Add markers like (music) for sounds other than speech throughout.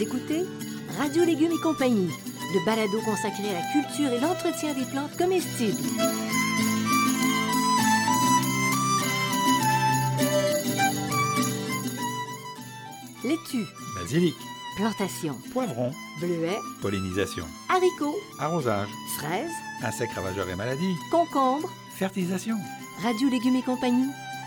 Vous écoutez Radio Légumes et compagnie, le balado consacré à la culture et l'entretien des plantes comestibles. Laitue, Basilic, plantation, poivron, bleuets, pollinisation, haricots, arrosage, fraises, insectes ravageurs et maladies, concombres, fertilisation. Radio Légumes et compagnie,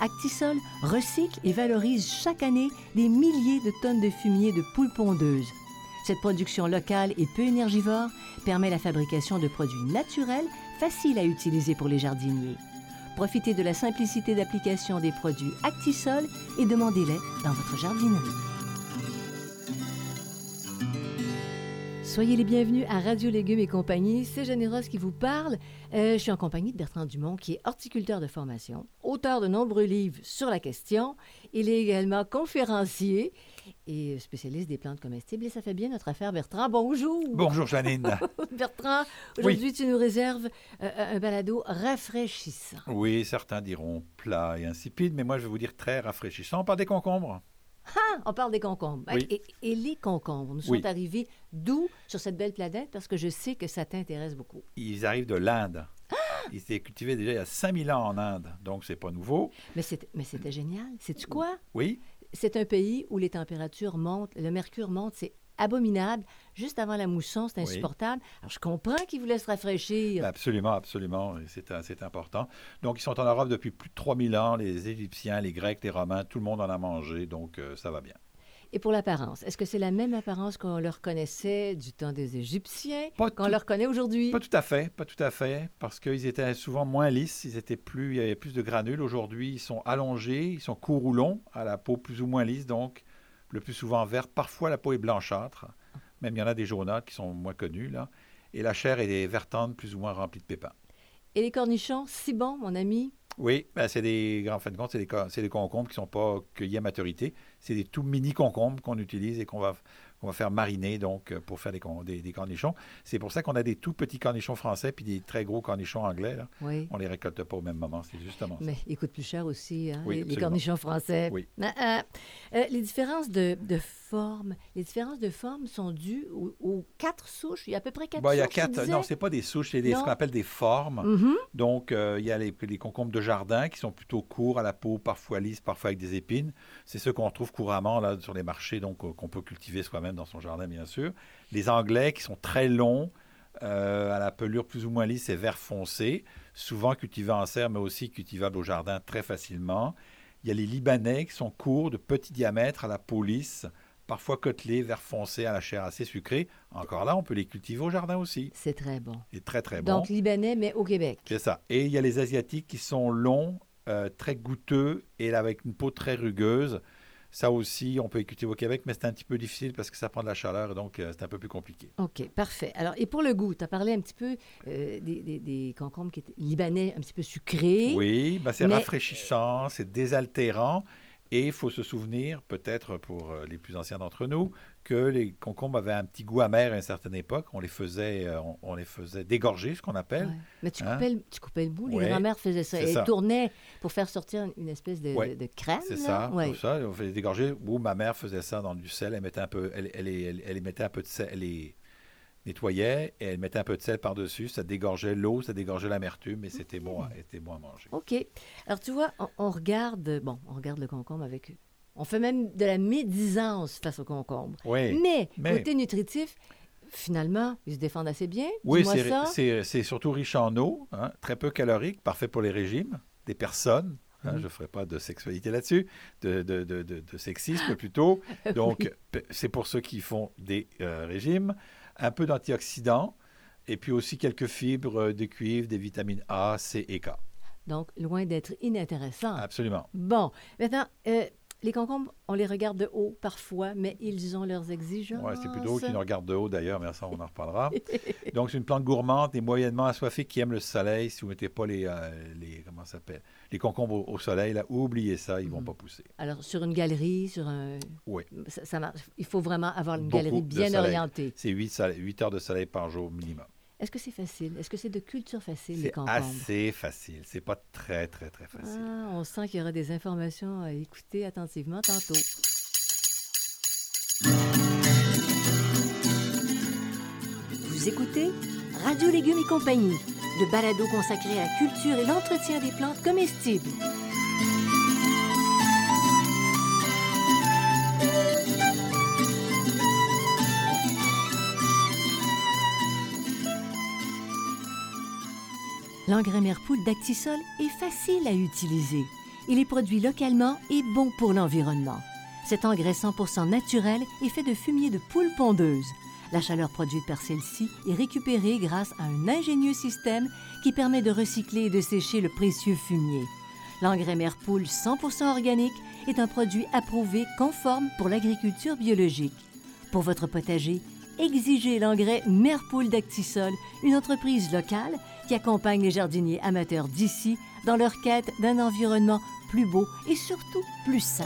Actisol recycle et valorise chaque année des milliers de tonnes de fumier de poules pondeuses. Cette production locale et peu énergivore permet la fabrication de produits naturels faciles à utiliser pour les jardiniers. Profitez de la simplicité d'application des produits Actisol et demandez-les dans votre jardinerie. Soyez les bienvenus à Radio Légumes et compagnie. C'est Généros qui vous parle. Euh, je suis en compagnie de Bertrand Dumont, qui est horticulteur de formation, auteur de nombreux livres sur la question. Il est également conférencier et spécialiste des plantes comestibles. Et ça fait bien notre affaire, Bertrand. Bonjour. Bonjour Janine. (laughs) Bertrand, aujourd'hui, tu nous réserves euh, un balado rafraîchissant. oui, certains diront plat et insipide, mais moi je vais vous dire très rafraîchissant. Parle des concombres? Ah, on parle des concombres. Oui. Et, et les concombres nous Oui. sont arrivés d'où sur cette belle planète? Parce que je sais que ça t'intéresse beaucoup. Ils arrivent de l'Inde. Ils étaient cultivés déjà il y a 5000 ans en Inde, donc c'est pas nouveau. Mais c'était, mais c'était génial. Sais-tu quoi? Oui, C'est un pays où les températures montent, le mercure monte, c'est abominable. Juste avant la mousson, c'est Oui. insupportable. Alors, je comprends qu'ils voulaient se rafraîchir. absolument, absolument, et c'est important. Donc ils sont en Europe depuis plus de 3000 ans, les Égyptiens, les Grecs, les Romains, tout le monde en a mangé, donc euh, ça va bien. Et pour l'apparence, est-ce que c'est la même apparence qu'on leur connaissait du temps des Égyptiens, qu'on leur connaît aujourd'hui? Pas tout à fait, pas tout à fait, parce qu'ils étaient souvent moins lisses, ils étaient plus, il y avait plus de granules. Aujourd'hui, ils sont allongés, ils sont courts ou longs, à la peau plus ou moins lisse, donc le plus souvent vert. Parfois, la peau est blanchâtre, même il y en a des jaunâtres qui sont moins connus là. Et la chair est vertante, plus ou moins remplie de pépins. Et les cornichons, si bons, mon ami? Oui, ben, c'est des, en fin de compte, c'est des, des concombres qui ne sont pas cueillis à maturité. C'est des tout mini concombres qu'on utilise et qu'on va, qu'on va faire mariner donc euh, pour faire des, des, des cornichons. C'est pour ça qu'on a des tout petits cornichons français puis des très gros cornichons anglais. Là. Oui. On les récolte pas au même moment, c'est justement ça. Mais ils coûtent plus cher aussi, hein, Oui, les, cornichons français. Oui. Ah, ah. Euh, les différences de, de forme, les différences de forme sont dues aux, aux quatre souches. Il y a à peu près quatre Bon, il y a souches. quatre. disais? Non, c'est pas des souches, c'est ce qu'on appelle des formes. Mhm. Donc, euh, il y a les, les concombres de jardin qui sont plutôt courts à la peau, parfois lisses, parfois avec des épines. C'est ceux qu'on retrouve couramment là, sur les marchés, donc euh, qu'on peut cultiver soi-même dans son jardin, bien sûr. Les anglais qui sont très longs, euh, à la pelure plus ou moins lisse et vert foncé, souvent cultivés en serre, mais aussi cultivables au jardin très facilement. Il y a les libanais qui sont courts, de petit diamètre, à la peau lisse, parfois côtelés, vert foncé, à la chair assez sucrée. Encore là, on peut les cultiver au jardin aussi. C'est très bon. Et très, très bon. Donc, libanais, mais au Québec. C'est ça. Et il y a les Asiatiques qui sont longs, euh, très goûteux et avec une peau très rugueuse. Ça aussi, on peut les cultiver au Québec, mais c'est un petit peu difficile parce que ça prend de la chaleur et donc euh, c'est un peu plus compliqué. OK, parfait. Alors, et pour le goût, tu as parlé un petit peu euh, des, des- des concombres qui étaient libanais un petit peu sucrés. Oui, ben, c'est Mais- rafraîchissant, c'est désaltérant. Et il faut se souvenir, peut-être pour euh, les plus anciens d'entre nous, que les concombres avaient un petit goût amer à une certaine époque. On les faisait, euh, on, on les faisait dégorger, ce qu'on appelle. Ouais. Mais tu Hein? coupais, le, tu coupais le bout. Les grand-mères faisaient ça. Elles tournaient pour faire sortir une espèce de, Ouais, de- de crème. C'est ça, Ouais. tout ça. On les dégorger. Ou ma mère faisait ça dans du sel. Elle mettait un peu, elle, elle, elle, elle mettait un peu de sel, elle les nettoyait et elle mettait un peu de sel par-dessus. Ça dégorgeait l'eau, ça dégorgeait l'amertume et c'était bon, à- c'était bon à manger. OK. Alors, tu vois, on, on regarde, bon, on regarde le concombre avec... On fait même de la médisance face au concombre. Oui, Mais, mais- côté nutritif, finalement, ils se défendent assez bien. oui c'est, surtout riche en eau, hein, très peu calorique, parfait pour les régimes des personnes. hein, Mhm. Je ne ferai pas de sexualité là-dessus, de, de, de, sexisme plutôt. (laughs) Donc, Oui. pe- c'est pour ceux qui font des euh, régimes. Un peu d'antioxydants et puis aussi quelques fibres, de cuivre, des vitamines A, C et K. Donc, loin d'être inintéressant. Absolument. Bon, maintenant, euh, Les concombres, on les regarde de haut parfois, mais ils ont leurs exigences. Oui, c'est plutôt qui nous regarde de haut d'ailleurs, mais ça, on en reparlera. (laughs) Donc, c'est une plante gourmande et moyennement assoiffée qui aime le soleil. Si vous ne mettez pas les, euh, les comment s'appelle, les concombres au, soleil, là, oubliez ça, ils ne vont mm. pas pousser. Alors, sur une galerie, sur un... Oui. Ça, marche. Il faut vraiment avoir une galerie bien orientée. C'est 8, 8 heures de soleil par jour minimum. Est-ce que c'est facile? Est-ce que c'est de culture facile, les concombres? C'est assez facile. C'est pas très, très, très facile. Ah, on sent qu'il y aura des informations à écouter attentivement tantôt. Vous écoutez Radio Légumes et compagnie, le balado consacré à la culture et l'entretien des plantes comestibles. L'engrais Merpoule d'Actisol est facile à utiliser. Il est produit localement et bon pour l'environnement. Cet engrais 100% naturel est fait de fumier de poule pondeuse. La chaleur produite par celle-ci est récupérée grâce à un ingénieux système qui permet de recycler et de sécher le précieux fumier. L'engrais Merpoule 100% organique est un produit approuvé conforme pour l'agriculture biologique. Pour votre potager, exigez l'engrais Merpoule d'Actisol, une entreprise locale qui accompagne les jardiniers amateurs d'ici dans leur quête d'un environnement plus beau et surtout plus sain.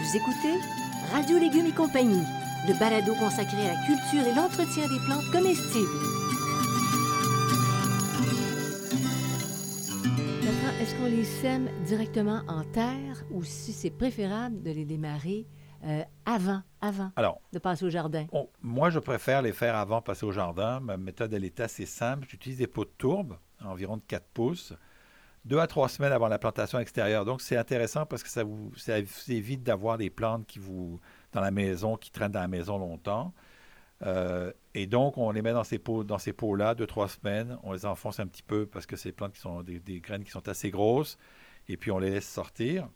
Vous écoutez Radio Légumes et compagnie, le balado consacré à la culture et l'entretien des plantes comestibles. Est-ce qu'on les sème directement en terre ou si c'est préférable de les démarrer euh, avant, avant de passer au jardin? moi, je préfère les faire avant de passer au jardin. Ma méthode, elle est assez simple. J'utilise des pots de tourbe, environ de 4 pouces, deux à trois semaines avant la plantation extérieure. Donc, c'est intéressant parce que ça vous, ça évite d'avoir des plantes qui vous, dans la maison, qui traînent dans la maison longtemps. Euh, et donc, on les met dans ces pots, dans ces pots-là, deux, trois semaines. On les enfonce un petit peu parce que c'est plantes qui sont des, graines qui sont assez grosses. Et puis, on les laisse sortir.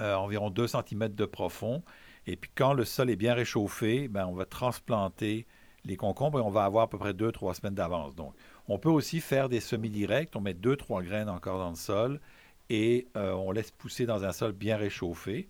Euh, environ 2 cm de profond. Et puis, quand le sol est bien réchauffé, ben, on va transplanter les concombres et on va avoir à peu près 2-3 semaines d'avance. Donc, on peut aussi faire des semis-directs. On met 2-3 graines encore dans le sol et euh, on laisse pousser dans un sol bien réchauffé.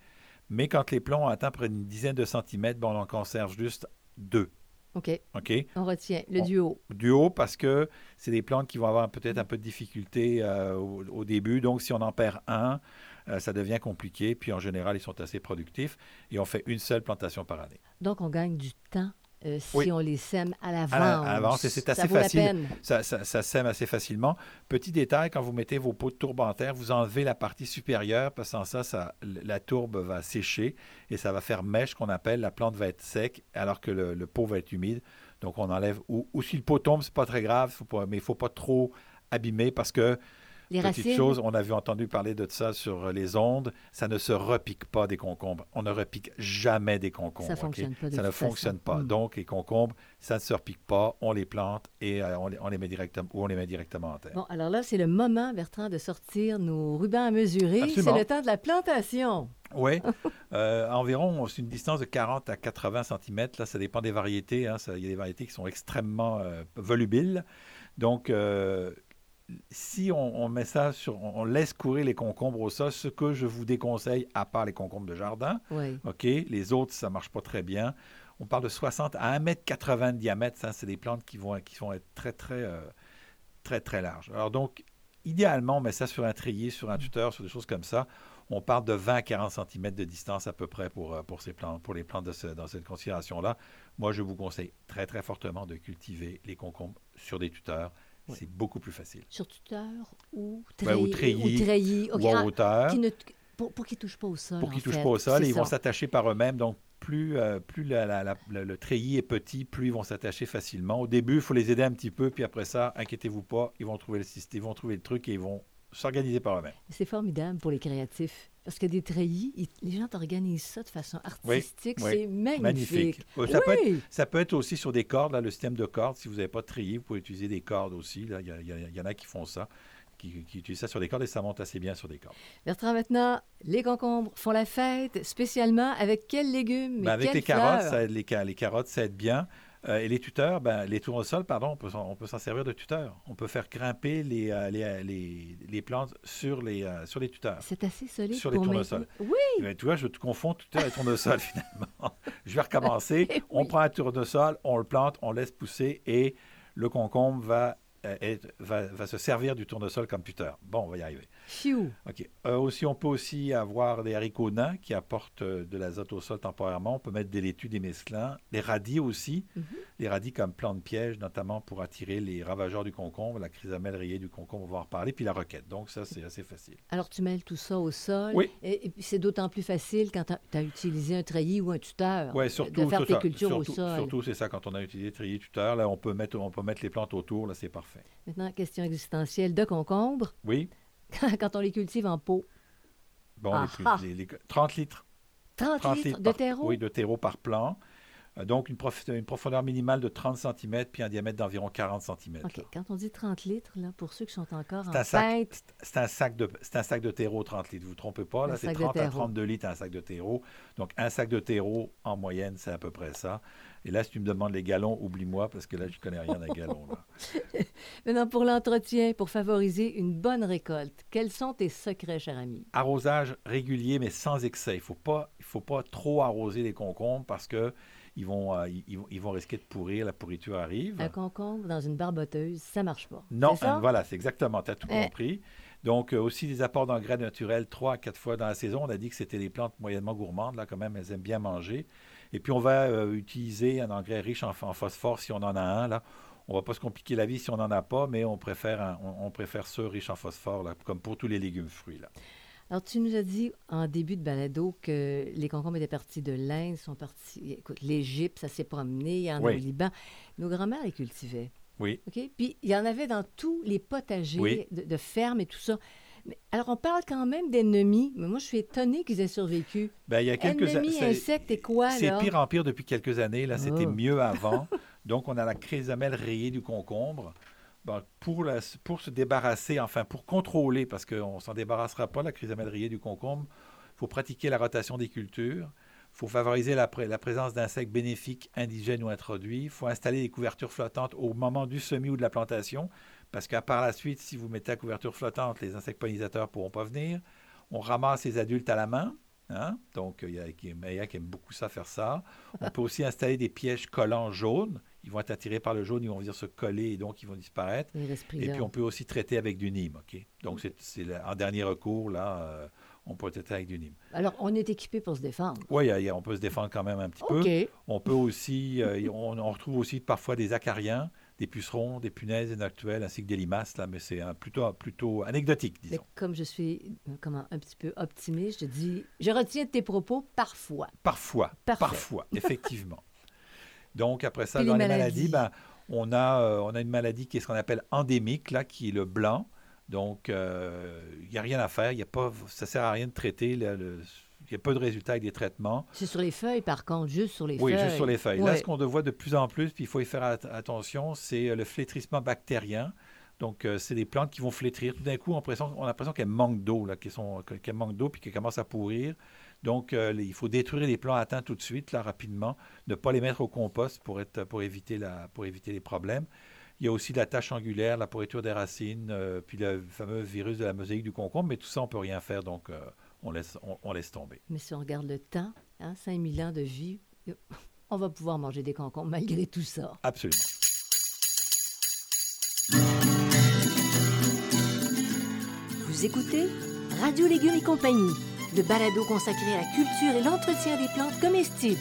Mais quand les plants ont atteint près d'une dizaine de centimètres, ben, on en conserve juste deux. OK. OK. On retient le duo. Duo parce que c'est des plantes qui vont avoir peut-être un peu de difficulté euh, au, début. Donc, si on en perd un, euh, ça devient compliqué. Puis, en général, ils sont assez productifs et on fait une seule plantation par année. Donc, on gagne du temps euh, si on les sème à l'avance. c'est assez facile. Ça, ça, sème assez facilement. Petit détail, quand vous mettez vos pots de tourbe en terre, vous enlevez la partie supérieure parce que sans ça, ça, la tourbe va sécher et ça va faire mèche qu'on appelle. La plante va être sec alors que le, pot va être humide. Donc on enlève. Ou, si le pot tombe, c'est pas très grave, mais il faut pas trop abîmer parce que les Petite chose, on avait entendu parler de ça sur les ondes, ça ne se repique pas des concombres. On ne repique jamais des concombres. Ça, fonctionne pas ça ne fonctionne pas. Hmm. Donc, les concombres, ça ne se repique pas, on les plante et euh, on, les, met directement, ou on les met directement en terre. Bon, alors là, c'est le moment, Bertrand, de sortir nos rubans à mesurer. C'est le temps de la plantation. Oui, (laughs) euh, environ, c'est une distance de 40 à 80 cm. Là, ça dépend des variétés. Hein. il y a des variétés qui sont extrêmement euh, volubiles. Donc, si on, met ça sur, on laisse courir les concombres au sol, ce que je vous déconseille, à part les concombres de jardin, ok, les autres ça marche pas très bien. On parle de 60 à 1,80 m de diamètre. Ça, c'est des plantes qui vont, qui vont être très, très, euh, très, très larges. Alors donc, idéalement, on met ça sur un treillis, sur un tuteur, sur des choses comme ça. On parle de 20 à 40 cm de distance à peu près pour, euh, pour, ces plantes, pour les plantes de dans cette considération-là. Moi, je vous conseille très, très fortement de cultiver les concombres sur des tuteurs c'est beaucoup plus facile. Sur tuteur ou treillis. ou, en hauteur. pour, qu'ils ne touchent pas au sol. Pour qu'ils ne touchent pas au sol. ils vont s'attacher par eux-mêmes. Donc, plus, euh, plus le treillis est petit, plus ils vont s'attacher facilement. Au début, il faut les aider un petit peu. Puis après ça, inquiétez-vous pas, ils vont trouver le système, ils vont trouver le truc et ils vont s'organiser par eux-mêmes. C'est formidable pour les créatifs. Parce que des treillis, les gens organisent ça de façon artistique. c'est magnifique. Ça, peut être, ça, peut être, aussi sur des cordes, là, le système de cordes. Si vous n'avez pas de treillis, vous pouvez utiliser des cordes aussi. Il y, y, en a qui font ça. Qui, utilisent ça sur des cordes et ça monte assez bien sur des cordes. Bertrand, maintenant, les concombres font la fête, spécialement avec quels légumes ben Avec les carottes, ça, les, les, carottes, ça aide bien. Euh, et les tuteurs, ben, les tournesols, pardon, on peut, s'en- on peut s'en servir de tuteurs. On peut faire grimper les, euh, les, les- les plantes sur les, euh, sur les tuteurs. C'est assez solide Sur les pour tournesols. Oui, Ben, tu vois, je te confonds tuteur et tournesol finalement. Je vais recommencer. (laughs) Eh On prend un tournesol, on le plante, on laisse pousser et le concombre va, euh, être- va, va se servir du tournesol comme tuteur. Bon, on va y arriver. Phew. OK. Euh, aussi, on peut aussi avoir des haricots nains qui apportent euh, de l'azote au sol temporairement. On peut mettre des laitues, des mesclins. Les radis aussi. Mhm. Les radis comme plante piège, notamment pour attirer les ravageurs du concombre. La chrysamelle rayée du concombre, on va en reparler. Puis la roquette. Donc, ça, c'est assez facile. Alors, tu mêles tout ça au sol. Oui. Et, et puis, c'est d'autant plus facile quand tu as utilisé un treillis ou un tuteur Oui, euh, surtout, de faire tes ça. cultures surtout, au sol. surtout, c'est ça. Quand on a utilisé trier tuteur, là, on peut mettre, on peut mettre les plantes autour. Là, c'est parfait. Maintenant, question existentielle de concombre. Oui. (laughs) quand on les cultive en pot, Bon, Ah les plus- ah. les- les- 30 litres 30, 30 litres, litres de terreau? Oui, de terreau par plan. Euh, Donc, une, prof- une profondeur minimale de 30 cm, puis un diamètre d'environ 40 cm. OK. Quand on dit 30 litres, là, pour ceux qui sont encore C'est en un sac. fête, C'est un sac de c'est un sac de terreau 30 litres. Vous ne vous trompez pas, là, c'est sac de 30 à terreau. 32 litres un sac de terreau. Donc, un sac de terreau, en moyenne, c'est à peu près ça. Et là, si tu me demandes les gallons, oublie-moi, parce que là, je ne connais rien d'un gallon. là. (laughs) maintenant pour l'entretien, pour favoriser une bonne récolte, quels sont tes secrets, cher ami? Arrosage régulier, mais sans excès. Il ne faut, pas- il faut pas trop arroser les concombres parce que ils vont, euh, ils, ils vont- ils vont risquer de pourrir. La pourriture arrive. Un concombre dans une barboteuse, ça marche pas. Non, ça? euh, voilà, c'est exactement, tu as tout Eh. compris. Donc, euh, aussi des apports d'engrais naturels trois à quatre fois dans la saison. On a dit que c'était des plantes moyennement gourmandes, là, quand même, elles aiment bien manger. Et puis, on va euh, utiliser un engrais riche en, en phosphore si on en a un, là. On va pas se compliquer la vie si on n'en a pas, mais on préfère, un- on, on préfère ceux riches en phosphore, là, comme pour tous les légumes fruits. Là. Alors, tu nous as dit en début de balado que les concombres étaient partis de l'Inde, sont partis. Écoute, l'Égypte, ça s'est promené, il y en a Oui. au Liban. Nos grands-mères les cultivaient. Oui. OK? Puis, il y en avait dans tous les potagers Oui. de, de fermes et tout ça. Mais, alors, on parle quand même d'ennemis, mais moi, je suis étonnée qu'ils aient survécu. Ben, il y a quelques Ennemis, insectes et quoi, C'est pire en pire depuis quelques années. Là, c'était Oh. mieux (laughs) avant. Donc, on a la chrysamelle rayée du concombre. Bon, pour, se débarrasser, enfin, pour contrôler, parce qu'on ne s'en débarrassera pas, la chrysamelle rayée du concombre, il faut pratiquer la rotation des cultures. Il faut favoriser la, pré- la présence d'insectes bénéfiques, indigènes ou introduits. Il faut installer des couvertures flottantes au moment du semis ou de la plantation, parce qu'à par la suite, si vous mettez la couverture flottante, les insectes pollinisateurs ne pourront pas venir. On ramasse les adultes à la main. hein. Donc, il y a Maya qui aime beaucoup ça, faire ça. On peut aussi installer des pièges collants jaunes. Ils vont être attirés par le jaune, ils vont venir se coller et donc ils vont disparaître. Et puis on peut aussi traiter avec du Nîmes. ok? Donc c'est en dernier recours, là, euh, on peut traiter avec du Nîmes. Alors, on est équipé pour se défendre. Oui, on peut se défendre quand même un petit peu. On peut aussi, euh, on, on retrouve aussi parfois des acariens, des pucerons, des punaises inactuelles, ainsi que des limaces, là, mais c'est plutôt, plutôt anecdotique, Mais disons. comme je suis euh, comment, un petit peu optimiste, je dis, je retiens de tes propos parfois. Parfois, Parfait. parfois, effectivement. (laughs) Donc après ça, dans les maladies, maladies. ben, on, a, euh, on a une maladie qui est ce qu'on appelle endémique, là, qui est le blanc. Donc, euh, il n'y a rien à faire. Y a pas, ça ne sert à rien de traiter. il y a peu de résultats avec des traitements. C'est sur les feuilles, par contre, juste sur les Oui, feuilles. juste sur les feuilles. Là, ce qu'on voit de plus en plus, puis il faut y faire at- attention, c'est euh, le flétrissement bactérien. Donc, euh, c'est des plantes qui vont flétrir. Tout d'un coup, on a l'impression, on a l'impression qu'elles manquent d'eau, qu'elles manquent d'eau puis qu'elles commencent à pourrir. Donc, euh, il faut détruire les plants atteints tout de suite, là, rapidement. Ne pas les mettre au compost pour, être, pour, éviter, la, pour éviter les problèmes. Il y a aussi la tache angulaire, la pourriture des racines, euh, puis le fameux virus de la mosaïque du concombre. Mais tout ça, on ne peut rien faire, donc euh, on, laisse, on, on laisse tomber. Mais si on regarde le temps, hein, 5000 ans de vie, (laughs) on va pouvoir manger des concombres malgré tout ça. Absolument. Vous écoutez Radio Légumes et compagnie, le balado consacré à la culture et l'entretien des plantes comestibles.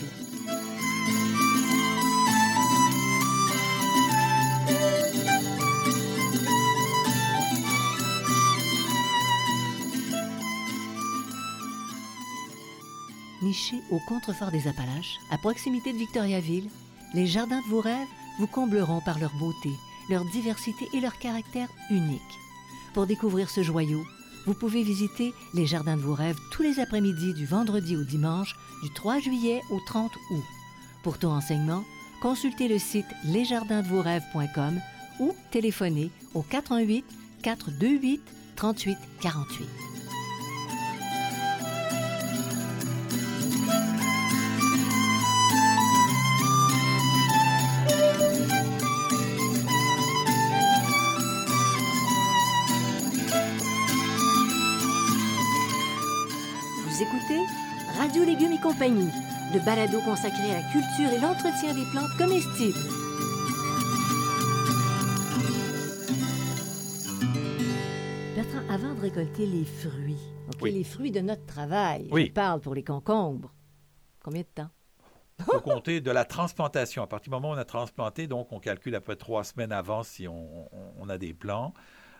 Nichés au contrefort des Appalaches, à proximité de Victoriaville, les jardins de vos rêves vous combleront par leur beauté, leur diversité et leur caractère unique. Pour découvrir ce joyau, vous pouvez visiter les jardins de vos rêves tous les après-midi du vendredi au dimanche du 3 juillet au 30 août. Pour tout renseignement, consultez le site lesjardinsdevosrêves.com ou téléphonez au 88 428 38 48. Radio Légumes et compagnie, le balado consacré à la culture et l'entretien des plantes comestibles. Bertrand, avant de récolter les fruits, ok, Oui. les fruits de notre travail, Oui. je parle pour les concombres, combien de temps? Il faut compter de la transplantation. À partir du moment où on a transplanté, donc on calcule à peu près trois semaines avant si on, on- on a des plants.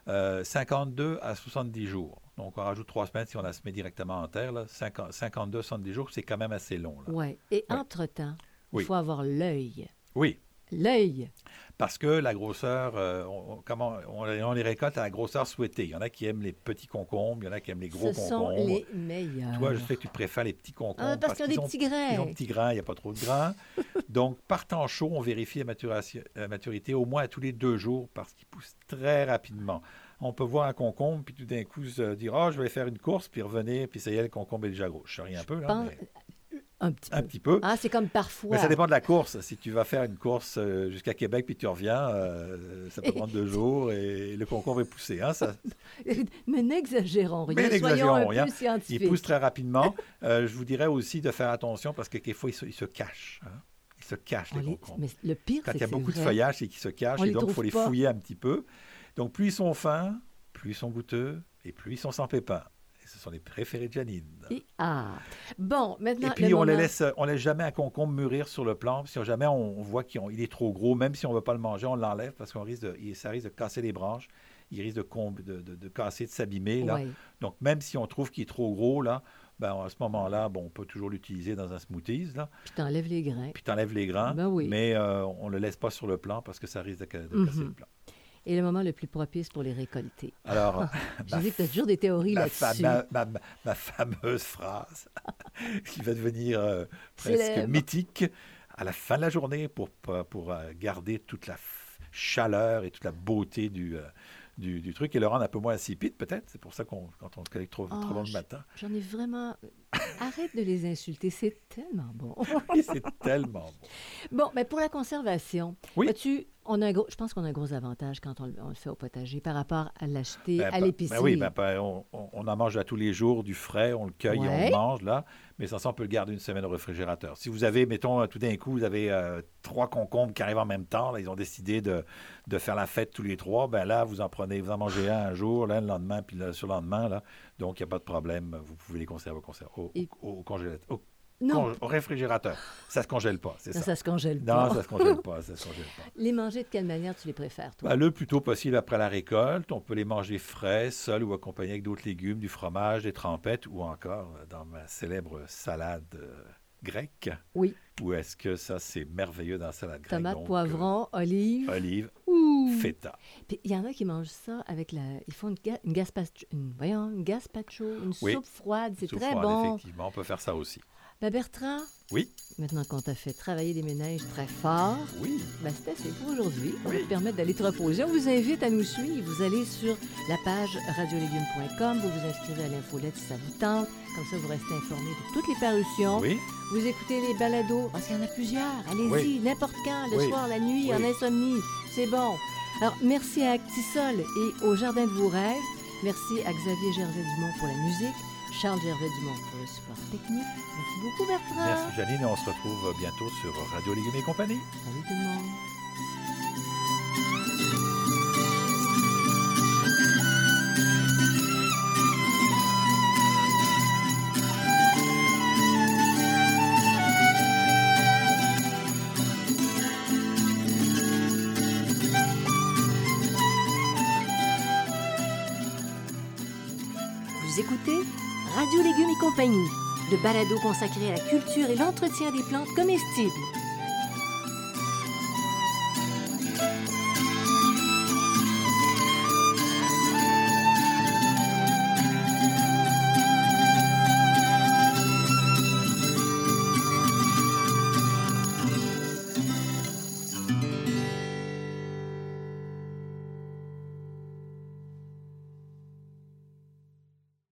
Euh, 52 à 70 jours. Donc on rajoute trois semaines si on la se met directement en terre. Là. 50 52 70 jours, c'est quand même assez long. Oui. Et Ouais. entre-temps, il Oui. faut avoir l'œil. Oui, L'œil. parce que la grosseur, euh, on, on- comment, on, les- on les récolte à la grosseur souhaitée. Il y en a qui aiment les petits concombres, il y en a qui aiment les gros Ce sont concombres. les meilleurs. Toi, je sais que tu préfères les petits concombres Ah, parce qu'ils ont des petits grains. Ils ont petits grains, il n'y a pas trop de grains. (laughs) Donc, par temps chaud, on vérifie la, la maturité au moins à tous les deux jours parce qu'ils poussent très rapidement. On peut voir un concombre, puis tout d'un coup se dire Ah, je vais faire une course, puis revenir, puis ça y est, le concombre est déjà gros. Je charrie un peu, là, Pense- mais Un petit peu. un petit peu. Ah, c'est comme parfois. Mais ça dépend de la course. Si tu vas faire une course euh, jusqu'à Québec, puis tu reviens, euh, ça peut prendre deux (laughs) jours et le concombre est poussé. hein, ça, (laughs) Mais n'exagérons rien. Mais n'exagérons rien. peu. Il pousse très rapidement. (laughs) Euh, je vous dirais aussi de faire attention parce que quelquefois, il se, il se cache. hein. Il se cache, les les- concombres. Mais le pire, Quand il y a beaucoup de feuillage, c'est qu'ils se cachent On et donc il faut les pas. fouiller un petit peu. Donc plus ils sont fins, plus ils sont goûteux et plus ils sont sans pépins. Et ce sont les préférés de Janine. Et- ah. Bon, maintenant. Et puis le on les moment- laisse, on laisse jamais un concombre mûrir sur le plant. Si jamais on voit qu'il il est trop gros, même si on veut pas le manger, on l'enlève parce qu'on risque de, ça risque de casser les branches. Il risque de, comb- de, de- de casser, de s'abîmer. là. Donc, même si on trouve qu'il est trop gros, là, ben, à ce moment-là, bon, on peut toujours l'utiliser dans un smoothies, là, Puis t'enlèves les grains. puis tu enlèves les grains, Ben oui. mais euh, on ne le laisse pas sur le plant parce que ça risque de, ca- de casser Mhm. le plant. Et le moment le plus propice pour les récolter. Alors, (laughs) Je ma, dis que tu as toujours des théories là-dessus. ma- ma- ma fameuse phrase (laughs) qui va devenir euh, presque mythique à la fin de la journée pour, pour, pour, euh, garder toute la chaleur et toute la beauté du, euh, du, du truc et le rendre un peu moins insipide, peut-être? C'est pour ça qu'on quand on le collecte trop, trop Oh, long le matin. J'en ai vraiment. (laughs) Arrête de les insulter, c'est tellement bon. Et c'est tellement bon. Bon, mais pour la conservation, Oui. vois-tu, on a un gros, je pense qu'on a un gros avantage quand on, le- on le fait au potager par rapport à l'acheter Ben, à ben, l'épicerie. ben oui, ben, ben, on, en mange à tous les jours du frais, on le cueille et on le mange là, mais sans ça, on peut le garder une semaine au réfrigérateur. Si vous avez, mettons, euh, tout d'un coup, vous avez euh, trois concombres qui arrivent en même temps, là, ils ont décidé de, de faire la fête tous les trois, ben là, vous en prenez, vous en mangez un un jour, là, le lendemain, puis le surlendemain, là, donc il n'y a pas de problème, vous pouvez les conserver au, au, au- au congélateur, non, au réfrigérateur. Ça se congèle pas, c'est ça, ça. se congèle pas. Non, ça se congèle pas, ça se congèle pas. (laughs) Les manger de quelle manière tu les préfères, toi? Ben, le plus tôt possible après la récolte. On peut les manger frais, seuls ou accompagnés avec d'autres légumes, du fromage, des trempettes ou encore euh, dans ma célèbre salade euh, grecque. Oui. Ou est-ce que ça, c'est merveilleux dans la salade grecque? Tomate, Donc, poivron, olive. euh, olive, Ouh. feta. Puis il y en a qui mangent ça avec la. Ils font une, ga- une gazpacho, une, voyons, une gazpacho, une Oui. soupe froide. C'est très froide, bon. Effectivement, on peut faire ça aussi. Ben Bertrand, Oui, maintenant qu'on t'a fait travailler des ménages très forts, oui. ben c'est assez pour aujourd'hui. Oui. te permettre d'aller te reposer. On vous invite à nous suivre. Vous allez sur la page radiolégumes.com. Vous vous inscrivez à l'infolette si ça vous tente. Comme ça, vous restez informé de toutes les parutions. Oui, Vous écoutez les balados, parce qu'il y en a plusieurs. Allez-y, Oui. n'importe quand, le soir, la nuit, en insomnie. C'est bon. Alors, merci à Actisol et au Jardin de vos rêves. Merci à Xavier Gervais-Dumont pour la musique, Charles Gervais-Dumont pour le support technique. Merci beaucoup, Bertrand. merci Janine et on se retrouve bientôt sur Radio Légumes et compagnie. Salut tout le monde. Vous écoutez Radio Légumes et compagnie, le balado consacré à la culture et l'entretien des plantes comestibles.